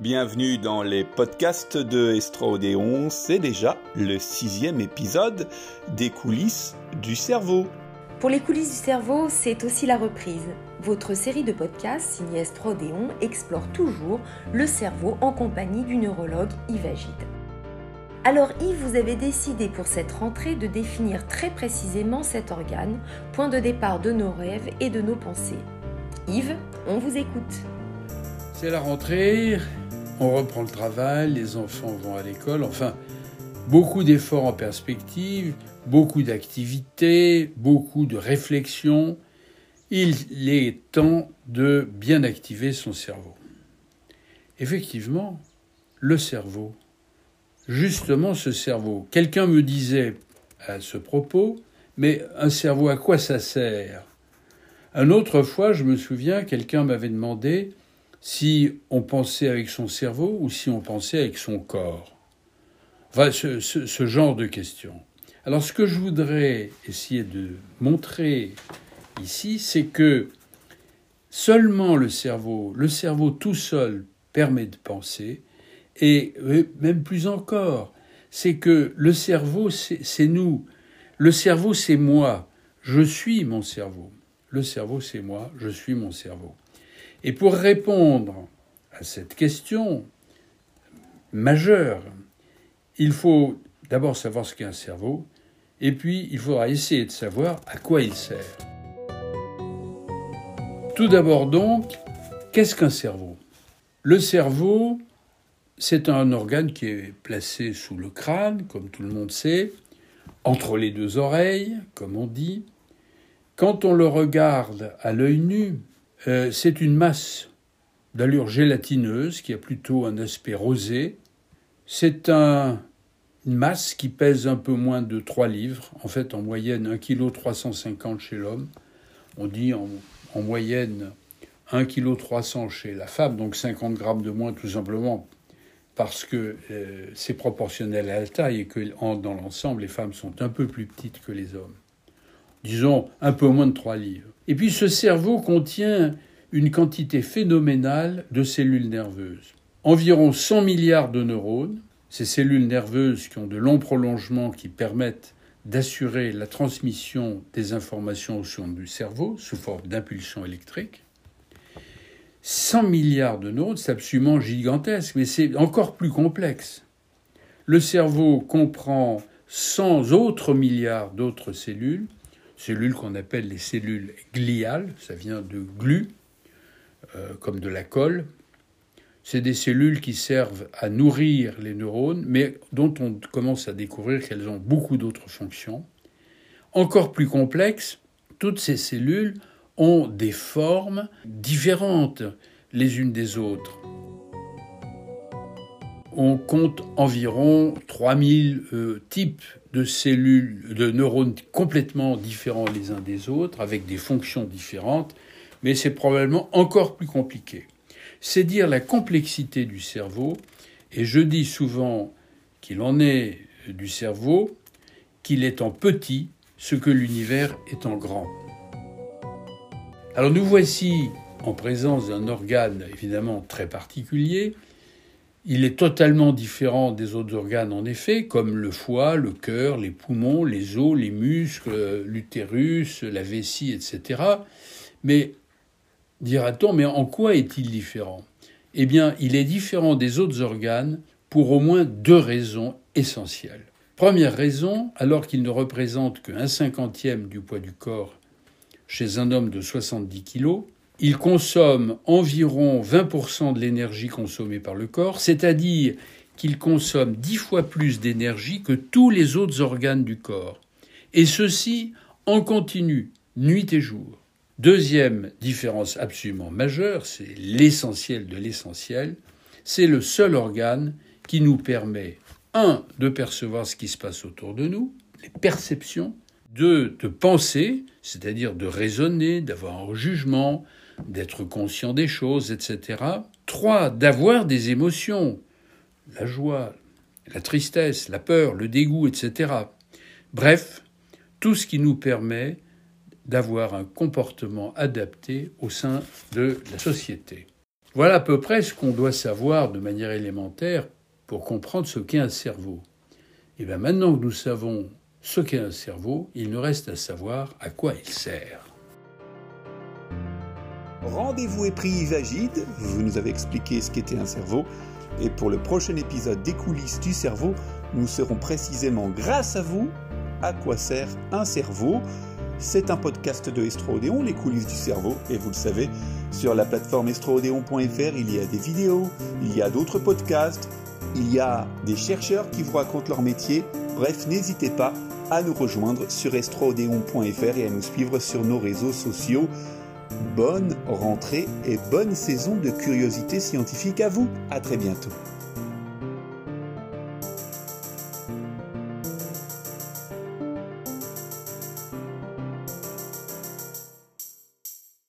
Bienvenue dans les podcasts de Estrodéon, c'est déjà le sixième épisode des coulisses du cerveau. Pour les coulisses du cerveau, c'est aussi la reprise. Votre série de podcasts signée Estrodéon explore toujours le cerveau en compagnie du neurologue Yves Agide. Alors Yves, vous avez décidé pour cette rentrée de définir très précisément cet organe, point de départ de nos rêves et de nos pensées. Yves, on vous écoute. C'est la rentrée, on reprend le travail, les enfants vont à l'école, enfin, beaucoup d'efforts en perspective, beaucoup d'activités, beaucoup de réflexions. Il est temps de bien activer son cerveau. Effectivement, le cerveau, justement ce cerveau. Quelqu'un me disait à ce propos, mais un cerveau, à quoi ça sert? Un autre fois, je me souviens, quelqu'un m'avait demandé si on pensait avec son cerveau ou si on pensait avec son corps. Enfin, ce, genre de questions. Alors ce que je voudrais essayer de montrer ici, c'est que seulement le cerveau, le cerveau tout seul permet de penser, et même plus encore, c'est que le cerveau, c'est nous. Le cerveau, c'est moi. Je suis mon cerveau. Le cerveau, c'est moi. Je suis mon cerveau. Et pour répondre à cette question majeure, il faut d'abord savoir ce qu'est un cerveau, et puis il faudra essayer de savoir à quoi il sert. Tout d'abord donc, qu'est-ce qu'un cerveau? Le cerveau, c'est un organe qui est placé sous le crâne, comme tout le monde sait, entre les deux oreilles, comme on dit. Quand on le regarde à l'œil nu, euh, c'est une masse d'allure gélatineuse qui a plutôt un aspect rosé. C'est une masse qui pèse un peu moins de 3 livres, en fait en moyenne 1 kg 350 chez l'homme. On dit en, moyenne 1 kg 300 chez la femme, donc 50 grammes de moins tout simplement parce que euh, c'est proportionnel à la taille et que dans l'ensemble les femmes sont un peu plus petites que les hommes. Disons un peu moins de 3 livres. Et puis ce cerveau contient une quantité phénoménale de cellules nerveuses. Environ 100 milliards de neurones, ces cellules nerveuses qui ont de longs prolongements qui permettent d'assurer la transmission des informations au sein du cerveau sous forme d'impulsions électriques. 100 milliards de neurones, c'est absolument gigantesque, mais c'est encore plus complexe. Le cerveau comprend 100 autres milliards d'autres cellules cellules qu'on appelle les cellules gliales, ça vient de glu, euh, comme de la colle. C'est des cellules qui servent à nourrir les neurones, mais dont on commence à découvrir qu'elles ont beaucoup d'autres fonctions. Encore plus complexes, toutes ces cellules ont des formes différentes les unes des autres on compte environ 3000 euh, types de cellules, de neurones complètement différents les uns des autres, avec des fonctions différentes, mais c'est probablement encore plus compliqué. C'est dire la complexité du cerveau, et je dis souvent qu'il en est du cerveau, qu'il est en petit ce que l'univers est en grand. Alors nous voici en présence d'un organe évidemment très particulier, il est totalement différent des autres organes, en effet, comme le foie, le cœur, les poumons, les os, les muscles, l'utérus, la vessie, etc. Mais, dira-t-on, mais en quoi est-il différent? Eh bien, il est différent des autres organes pour au moins deux raisons essentielles. Première raison, alors qu'il ne représente qu'un cinquantième du poids du corps chez un homme de 70 kg, il consomme environ 20% de l'énergie consommée par le corps, c'est-à-dire qu'il consomme dix fois plus d'énergie que tous les autres organes du corps. Et ceci en continu, nuit et jour. Deuxième différence absolument majeure, c'est l'essentiel de l'essentiel, c'est le seul organe qui nous permet, un, de percevoir ce qui se passe autour de nous, les perceptions, deux, de penser, c'est-à-dire de raisonner, d'avoir un jugement, d'être conscient des choses, etc. Trois, d'avoir des émotions, la joie, la tristesse, la peur, le dégoût, etc. Bref, tout ce qui nous permet d'avoir un comportement adapté au sein de la société. Voilà à peu près ce qu'on doit savoir de manière élémentaire pour comprendre ce qu'est un cerveau. Et bien maintenant que nous savons ce qu'est un cerveau, il nous reste à savoir à quoi il sert. Rendez-vous est pris Yvagide, vous nous avez expliqué ce qu'était un cerveau, et pour le prochain épisode des coulisses du cerveau, nous saurons précisément, grâce à vous, à quoi sert un cerveau? C'est un podcast de Estroodéon, les coulisses du cerveau, et vous le savez, sur la plateforme estroodéon.fr, il y a des vidéos, il y a d'autres podcasts, il y a des chercheurs qui vous racontent leur métier. Bref, n'hésitez pas à nous rejoindre sur estroodéon.fr et à nous suivre sur nos réseaux sociaux. Bonne rentrée et bonne saison de curiosité scientifique à vous. À très bientôt.